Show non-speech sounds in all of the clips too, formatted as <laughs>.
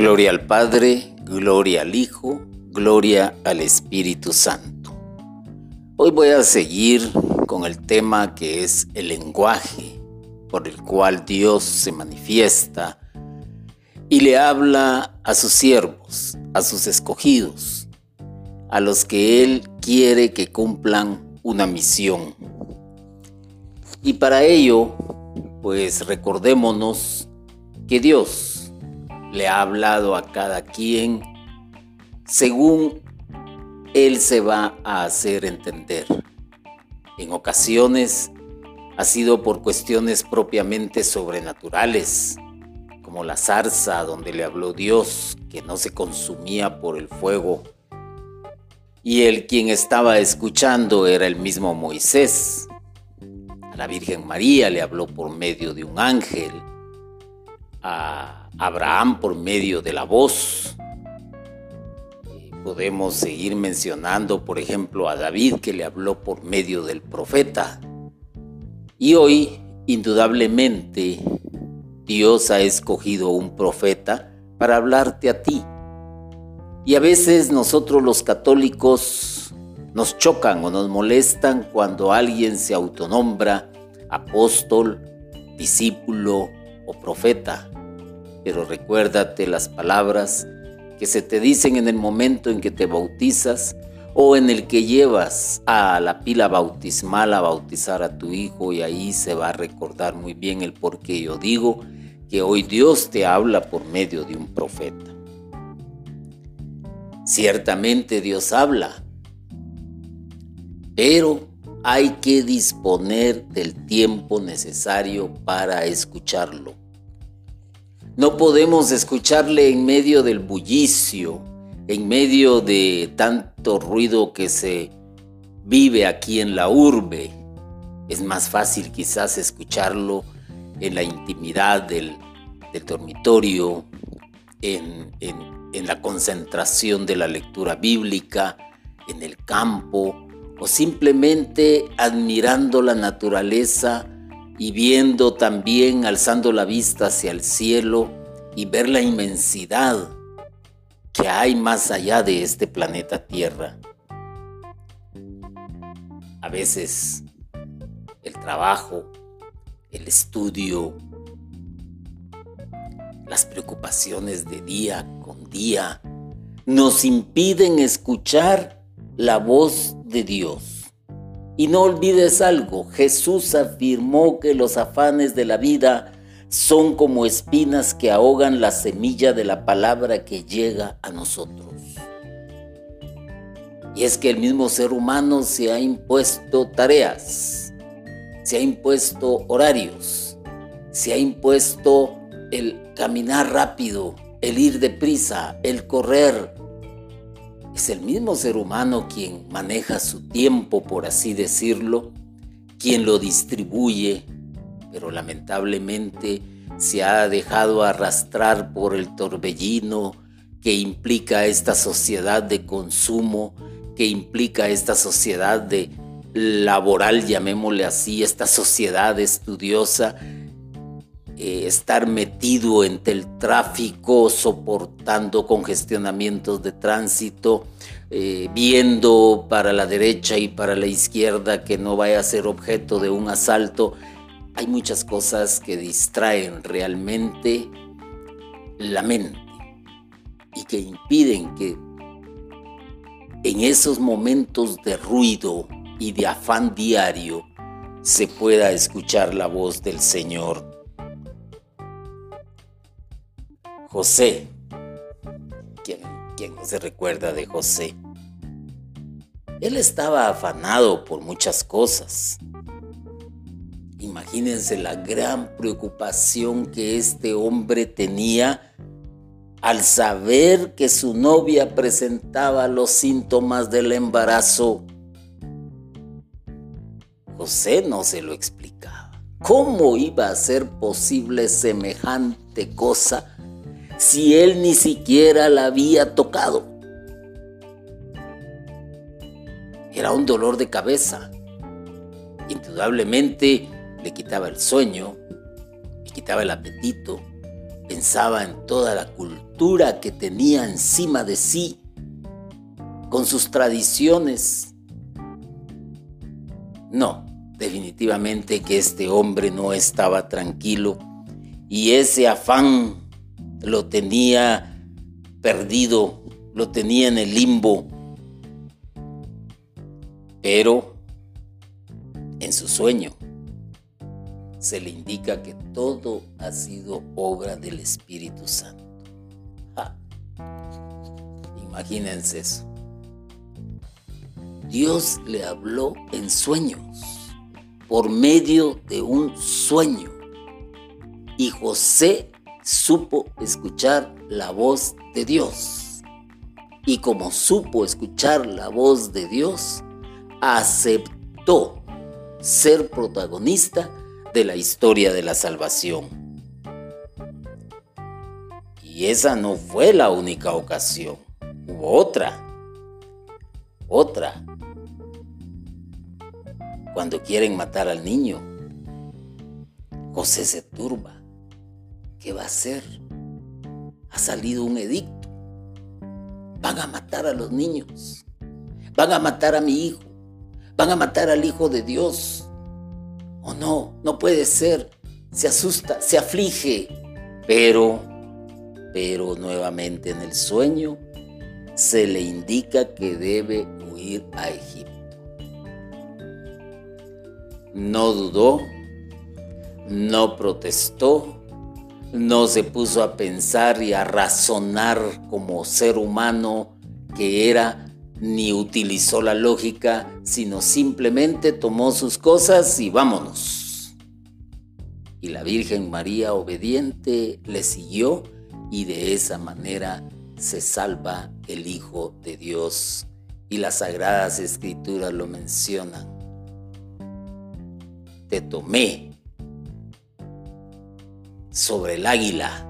Gloria al Padre, gloria al Hijo, gloria al Espíritu Santo. Hoy voy a seguir con el tema que es el lenguaje por el cual Dios se manifiesta y le habla a sus siervos, a sus escogidos, a los que Él quiere que cumplan una misión. Y para ello, pues recordémonos que Dios le ha hablado a cada quien según Él se va a hacer entender. En ocasiones ha sido por cuestiones propiamente sobrenaturales, como la zarza donde le habló Dios que no se consumía por el fuego. Y el quien estaba escuchando era el mismo Moisés. A la Virgen María le habló por medio de un ángel. A Abraham por medio de la voz. Podemos seguir mencionando, por ejemplo, a David que le habló por medio del profeta. Y hoy, indudablemente, Dios ha escogido un profeta para hablarte a ti. Y a veces nosotros los católicos nos chocan o nos molestan cuando alguien se autonombra apóstol, discípulo o profeta pero recuérdate las palabras que se te dicen en el momento en que te bautizas o en el que llevas a la pila bautismal a bautizar a tu hijo y ahí se va a recordar muy bien el por qué yo digo que hoy Dios te habla por medio de un profeta. Ciertamente Dios habla, pero hay que disponer del tiempo necesario para escucharlo. No podemos escucharle en medio del bullicio, en medio de tanto ruido que se vive aquí en la urbe. Es más fácil quizás escucharlo en la intimidad del, dormitorio, en, la concentración de la lectura bíblica, en el campo o simplemente admirando la naturaleza y viendo también, alzando la vista hacia el cielo y ver la inmensidad que hay más allá de este planeta Tierra. A veces el trabajo, el estudio, las preocupaciones de día con día nos impiden escuchar la voz de Dios. Y no olvides algo, Jesús afirmó que los afanes de la vida son como espinas que ahogan la semilla de la palabra que llega a nosotros. Y es que el mismo ser humano se ha impuesto tareas, se ha impuesto horarios, se ha impuesto el caminar rápido, el ir deprisa, el correr, es el mismo ser humano quien maneja su tiempo, por así decirlo, quien lo distribuye, pero lamentablemente se ha dejado arrastrar por el torbellino que implica esta sociedad de consumo, que implica esta sociedad de laboral, llamémosle así, esta sociedad estudiosa eh, estar metido entre el tráfico, soportando congestionamientos de tránsito, eh, viendo para la derecha y para la izquierda que no vaya a ser objeto de un asalto. Hay muchas cosas que distraen realmente la mente y que impiden que en esos momentos de ruido y de afán diario se pueda escuchar la voz del Señor José. ¿Quién, no se recuerda de José? Él estaba afanado por muchas cosas. Imagínense la gran preocupación que este hombre tenía al saber que su novia presentaba los síntomas del embarazo. José no se lo explicaba. ¿Cómo iba a ser posible semejante cosa si él ni siquiera la había tocado. Era un dolor de cabeza. Indudablemente le quitaba el sueño, le quitaba el apetito, pensaba en toda la cultura que tenía encima de sí, con sus tradiciones. No, definitivamente que este hombre no estaba tranquilo y ese afán lo tenía perdido, lo tenía en el limbo. Pero en su sueño se le indica que todo ha sido obra del Espíritu Santo. Imagínense eso. Dios le habló en sueños, por medio de un sueño. Y José supo escuchar la voz de Dios. Y como supo escuchar la voz de Dios, aceptó ser protagonista de la historia de la salvación. Y esa no fue la única ocasión. Hubo otra. Otra. Cuando quieren matar al niño, José se turba. ¿Qué va a hacer? Ha salido un edicto. Van a matar a los niños. Van a matar a mi hijo. Van a matar al Hijo de Dios. O oh, no, no puede ser. Se asusta, se aflige. Pero, pero nuevamente en el sueño se le indica que debe huir a Egipto. No dudó, no protestó, no se puso a pensar y a razonar como ser humano que era, ni utilizó la lógica, sino simplemente tomó sus cosas y vámonos. Y la Virgen María obediente le siguió y de esa manera se salva el Hijo de Dios. Y las sagradas escrituras lo mencionan. Te tomé sobre el águila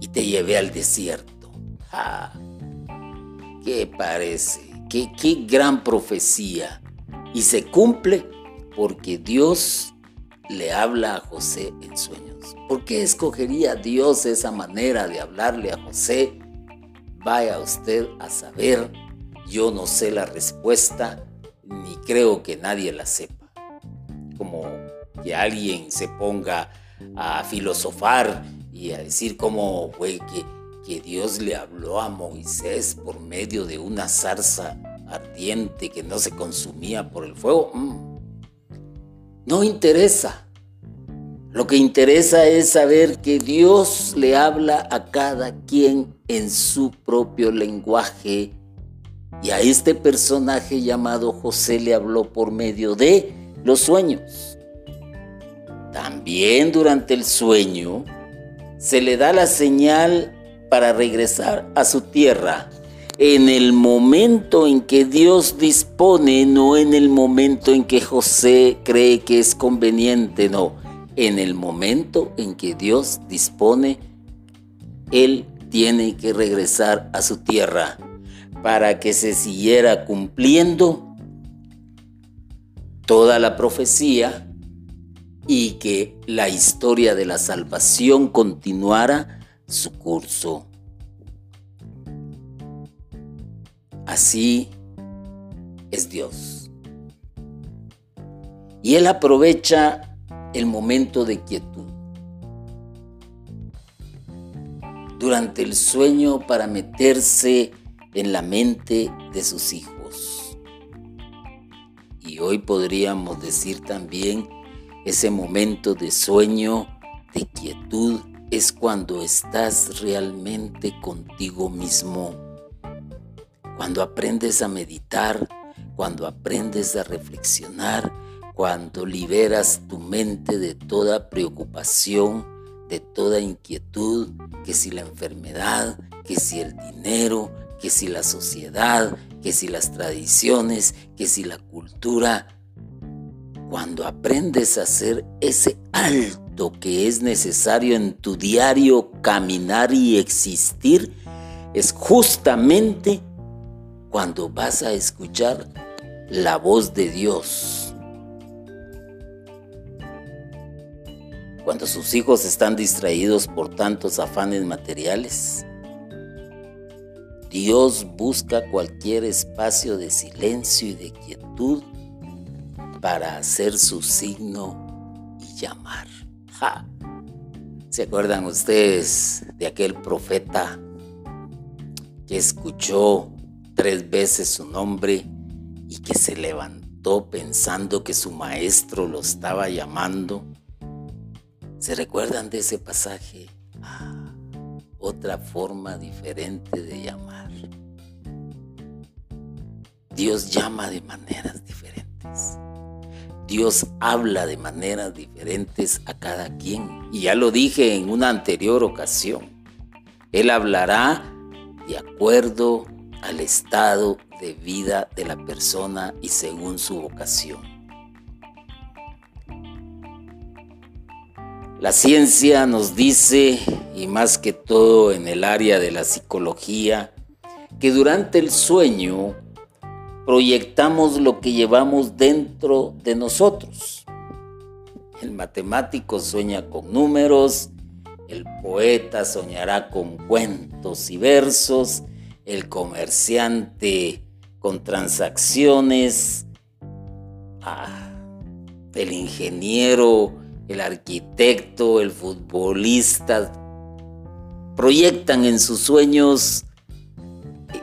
y te llevé al desierto. Ah, ¿Qué parece? ¿Qué, qué gran profecía? Y se cumple porque Dios le habla a José en sueños. ¿Por qué escogería Dios esa manera de hablarle a José? Vaya usted a saber, yo no sé la respuesta, ni creo que nadie la sepa. Como que alguien se ponga a filosofar y a decir cómo fue que, que Dios le habló a Moisés por medio de una zarza ardiente que no se consumía por el fuego. Mm. No interesa. Lo que interesa es saber que Dios le habla a cada quien en su propio lenguaje. Y a este personaje llamado José le habló por medio de los sueños. También durante el sueño se le da la señal para regresar a su tierra. En el momento en que Dios dispone, no en el momento en que José cree que es conveniente, no, en el momento en que Dios dispone, él tiene que regresar a su tierra para que se siguiera cumpliendo toda la profecía y que la historia de la salvación continuara su curso. Así es Dios. Y Él aprovecha el momento de quietud durante el sueño para meterse en la mente de sus hijos. Y hoy podríamos decir también ese momento de sueño, de quietud, es cuando estás realmente contigo mismo. Cuando aprendes a meditar, cuando aprendes a reflexionar, cuando liberas tu mente de toda preocupación, de toda inquietud, que si la enfermedad, que si el dinero, que si la sociedad, que si las tradiciones, que si la cultura, cuando aprendes a hacer ese alto que es necesario en tu diario caminar y existir, es justamente cuando vas a escuchar la voz de Dios. cuando sus hijos están distraídos por tantos afanes materiales. Dios busca cualquier espacio de silencio y de quietud para hacer su signo y llamar. ¿Se acuerdan ustedes de aquel profeta que escuchó tres veces su nombre y que se levantó pensando que su maestro lo estaba llamando? ¿Se recuerdan de ese pasaje? Ah, otra forma diferente de llamar. Dios llama de maneras diferentes. Dios habla de maneras diferentes a cada quien. Y ya lo dije en una anterior ocasión. Él hablará de acuerdo al estado de vida de la persona y según su vocación. La ciencia nos dice, y más que todo en el área de la psicología, que durante el sueño proyectamos lo que llevamos dentro de nosotros. El matemático sueña con números, el poeta soñará con cuentos y versos, el comerciante con transacciones, ah, el ingeniero el arquitecto, el futbolista, proyectan en sus sueños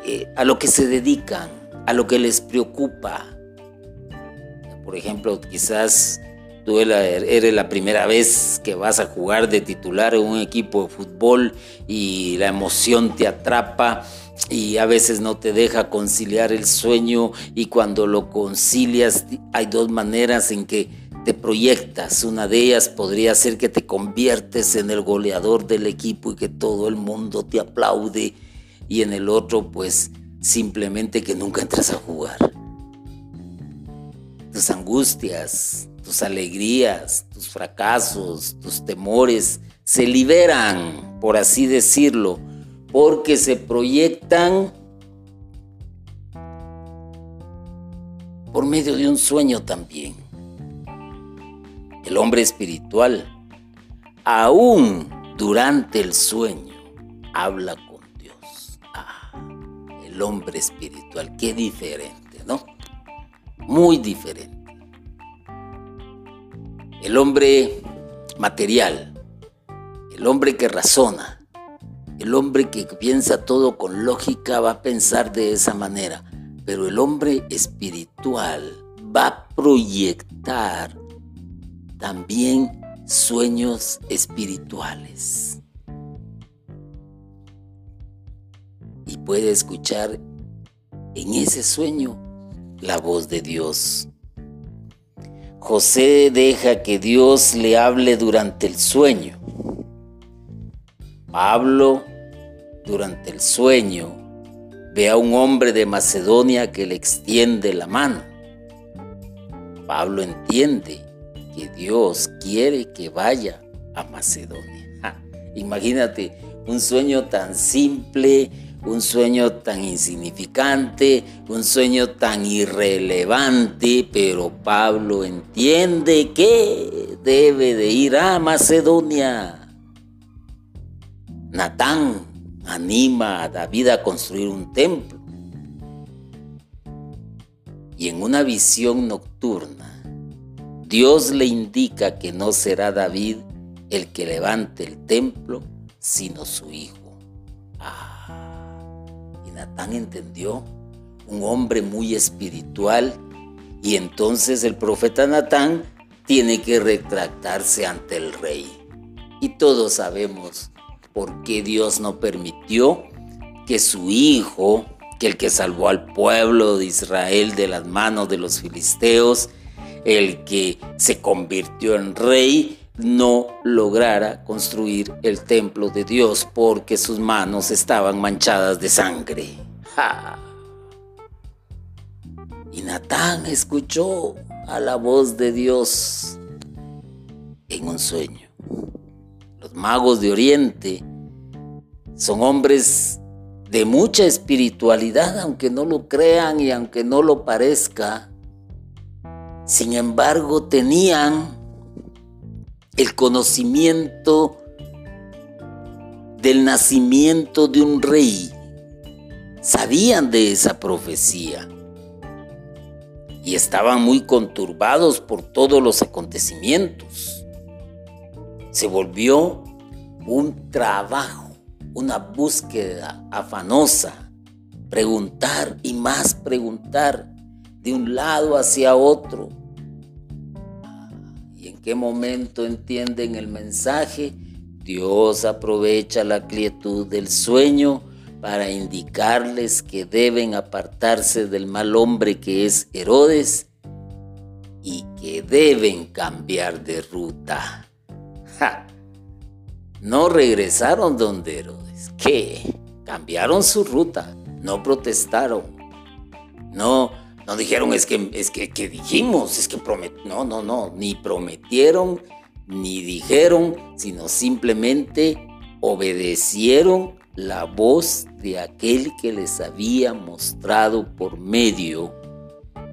eh, a lo que se dedican, a lo que les preocupa. Por ejemplo, quizás tú eres la primera vez que vas a jugar de titular en un equipo de fútbol y la emoción te atrapa y a veces no te deja conciliar el sueño y cuando lo concilias hay dos maneras en que te proyectas. Una de ellas podría ser que te conviertes en el goleador del equipo y que todo el mundo te aplaude. Y en el otro, pues simplemente que nunca entras a jugar. Tus angustias, tus alegrías, tus fracasos, tus temores se liberan, por así decirlo, porque se proyectan por medio de un sueño también el hombre espiritual, aún durante el sueño, habla el hombre espiritual, qué diferente, ¿no? Muy diferente. El hombre material, el hombre que razona, el hombre que piensa todo con lógica va a pensar de esa manera, pero el hombre espiritual va a proyectar también sueños espirituales. Puede escuchar en ese sueño la voz de Dios. José deja que Dios le hable durante el sueño. Pablo, durante el sueño, ve a un hombre de Macedonia que le extiende la mano. Pablo entiende que Dios quiere que vaya a Macedonia. imagínate un sueño tan simple, un sueño tan insignificante, un sueño tan irrelevante, pero Pablo entiende que debe de ir a Macedonia. Natán anima a David a construir un templo. Y en una visión nocturna, Dios le indica que no será David el que levante el templo, sino su hijo. Ah, Natán entendió, un hombre muy espiritual, y entonces el profeta Natán tiene que retractarse ante el rey. Y todos sabemos por qué Dios no permitió que su hijo, que el que salvó al pueblo de Israel de las manos de los filisteos, el que se convirtió en rey no lograra construir el templo de Dios porque sus manos estaban manchadas de sangre. Y Natán escuchó a la voz de Dios en un sueño. Los magos de Oriente son hombres de mucha espiritualidad, aunque no lo crean y aunque no lo parezca sin embargo, tenían el conocimiento del nacimiento de un rey. Sabían de esa profecía y estaban muy conturbados por todos los acontecimientos. Se volvió un trabajo, una búsqueda afanosa, preguntar y más preguntar de un lado hacia otro. ¿Y en qué momento entienden el mensaje? Dios aprovecha la quietud del sueño para indicarles que deben apartarse del mal hombre que es Herodes y que deben cambiar de ruta. No regresaron donde Herodes. ¿Qué? Cambiaron su ruta. No protestaron. No, no dijeron es que es que, dijimos, es que promet no, no, no, ni prometieron ni dijeron, sino simplemente obedecieron la voz de aquel que les había mostrado por medio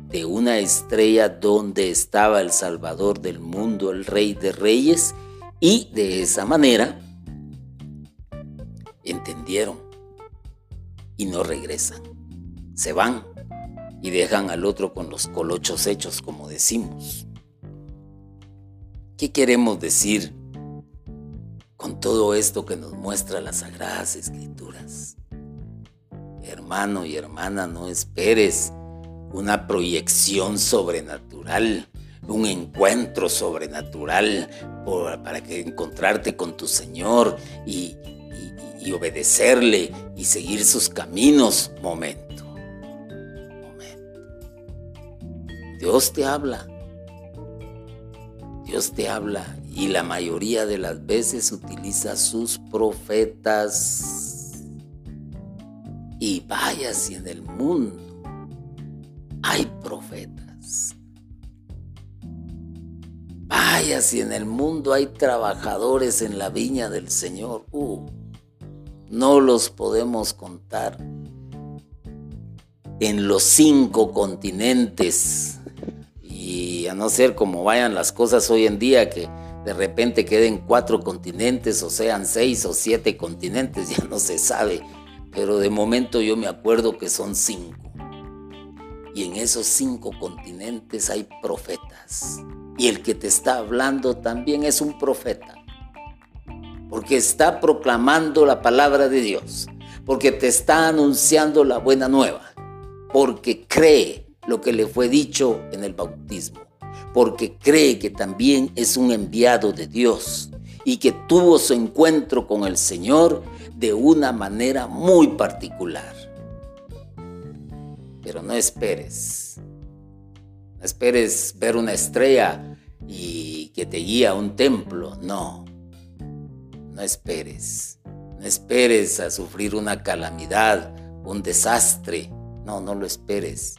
de una estrella donde estaba el Salvador del mundo, el Rey de Reyes, y de esa manera entendieron y no regresan. Se van y dejan al otro con los colochos hechos, como decimos. ¿Qué queremos decir con todo esto que nos muestra las Sagradas Escrituras? Hermano y hermana, no esperes una proyección sobrenatural, un encuentro sobrenatural para que encontrarte con tu Señor y, y obedecerle y seguir sus caminos. Momento, momento. Dios te habla. Dios te habla y la mayoría de las veces utiliza sus profetas. Y vaya si en el mundo hay profetas. Vaya si en el mundo hay trabajadores en la viña del Señor. Uh, no los podemos contar en los cinco continentes. A no ser como vayan las cosas hoy en día, que de repente queden cuatro continentes, o sean seis o siete continentes, <laughs> ya no se sabe. Pero de momento yo me acuerdo que son cinco. Y en esos cinco continentes hay profetas. Y el que te está hablando también es un profeta porque está proclamando la palabra de Dios, porque te está anunciando la buena nueva, porque cree lo que le fue dicho en el bautismo, porque cree que también es un enviado de Dios y que tuvo su encuentro con el Señor de una manera muy particular. Pero no esperes, no esperes ver una estrella y que te guía a un templo, no no esperes. No esperes a sufrir una calamidad, un desastre. No, no lo esperes.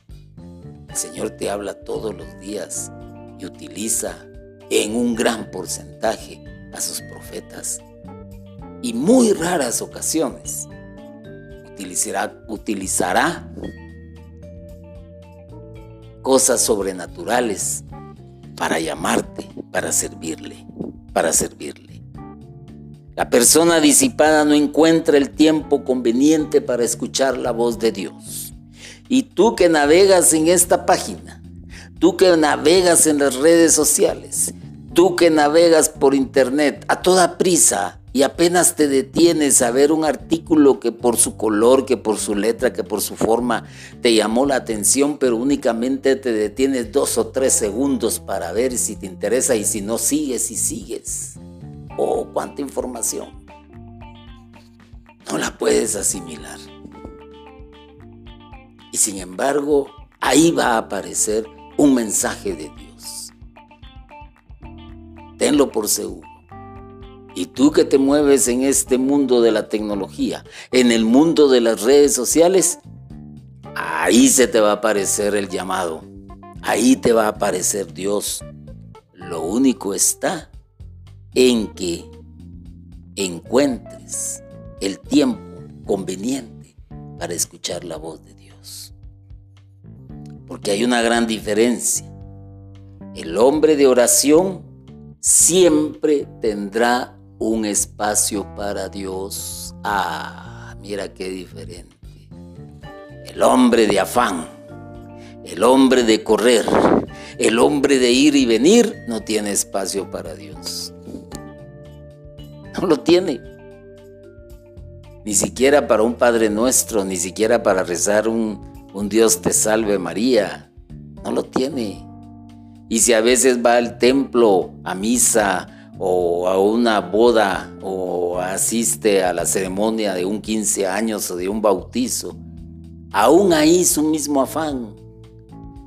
El Señor te habla todos los días y utiliza en un gran porcentaje a sus profetas. Y muy raras ocasiones utilizará, utilizará cosas sobrenaturales para llamarte, para servirle, para servirle. La persona disipada no encuentra el tiempo conveniente para escuchar la voz de Dios. Y tú que navegas en esta página, tú que navegas en las redes sociales, tú que navegas por internet a toda prisa y apenas te detienes a ver un artículo que por su color, que por su letra, que por su forma te llamó la atención, pero únicamente te detienes dos o tres segundos para ver si te interesa y si no sigues y sigues. Oh, cuánta información. No la puedes asimilar. Y sin embargo, ahí va a aparecer un mensaje de Dios. Tenlo por seguro. Y tú que te mueves en este mundo de la tecnología, en el mundo de las redes sociales, ahí se te va a aparecer el llamado. Ahí te va a aparecer Dios. Lo único está en que encuentres el tiempo conveniente para escuchar la voz de Dios. Porque hay una gran diferencia. El hombre de oración siempre tendrá un espacio para Dios. Ah, mira qué diferente. El hombre de afán, el hombre de correr, el hombre de ir y venir no tiene espacio para Dios. No lo tiene. Ni siquiera para un Padre nuestro, ni siquiera para rezar un, un Dios te salve María. No lo tiene. Y si a veces va al templo, a misa o a una boda o asiste a la ceremonia de un 15 años o de un bautizo, aún ahí su mismo afán,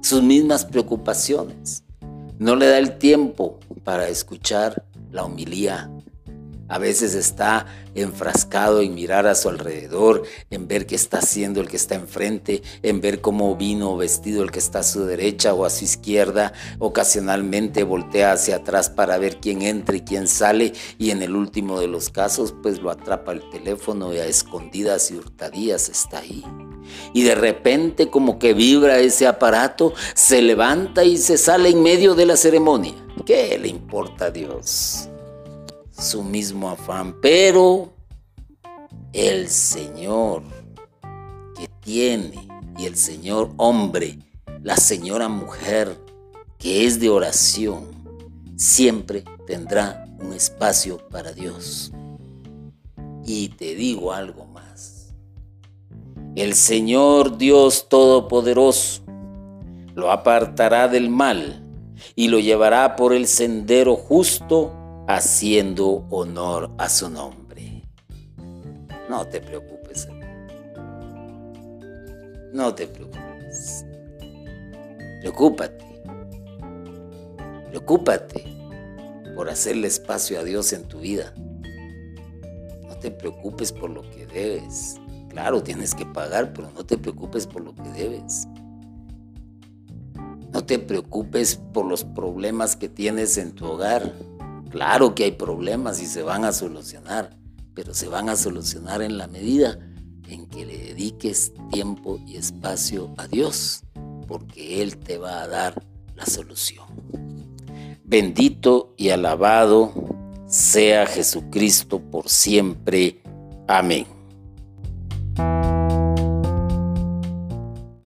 sus mismas preocupaciones. No le da el tiempo para escuchar la homilía a veces está enfrascado en mirar a su alrededor, en ver qué está haciendo el que está enfrente, en ver cómo vino vestido el que está a su derecha o a su izquierda. Ocasionalmente voltea hacia atrás para ver quién entra y quién sale y en el último de los casos pues lo atrapa el teléfono y a escondidas y hurtadías está ahí. Y de repente como que vibra ese aparato, se levanta y se sale en medio de la ceremonia. ¿Qué le importa a Dios? Su mismo afán, pero el Señor que tiene y el Señor hombre, la señora mujer que es de oración, siempre tendrá un espacio para Dios. Y te digo algo más. El Señor Dios Todopoderoso lo apartará del mal y lo llevará por el sendero justo haciendo honor a su nombre. No te preocupes. No te preocupes. Preocúpate. Preocúpate por hacerle espacio a Dios en tu vida. No te preocupes por lo que debes. Claro, tienes que pagar, pero no te preocupes por lo que debes. No te preocupes por los problemas que tienes en tu hogar. Claro que hay problemas y se van a solucionar, pero se van a solucionar en la medida en que le dediques tiempo y espacio a Dios, porque Él te va a dar la solución. Bendito y alabado sea Jesucristo por siempre. Amén.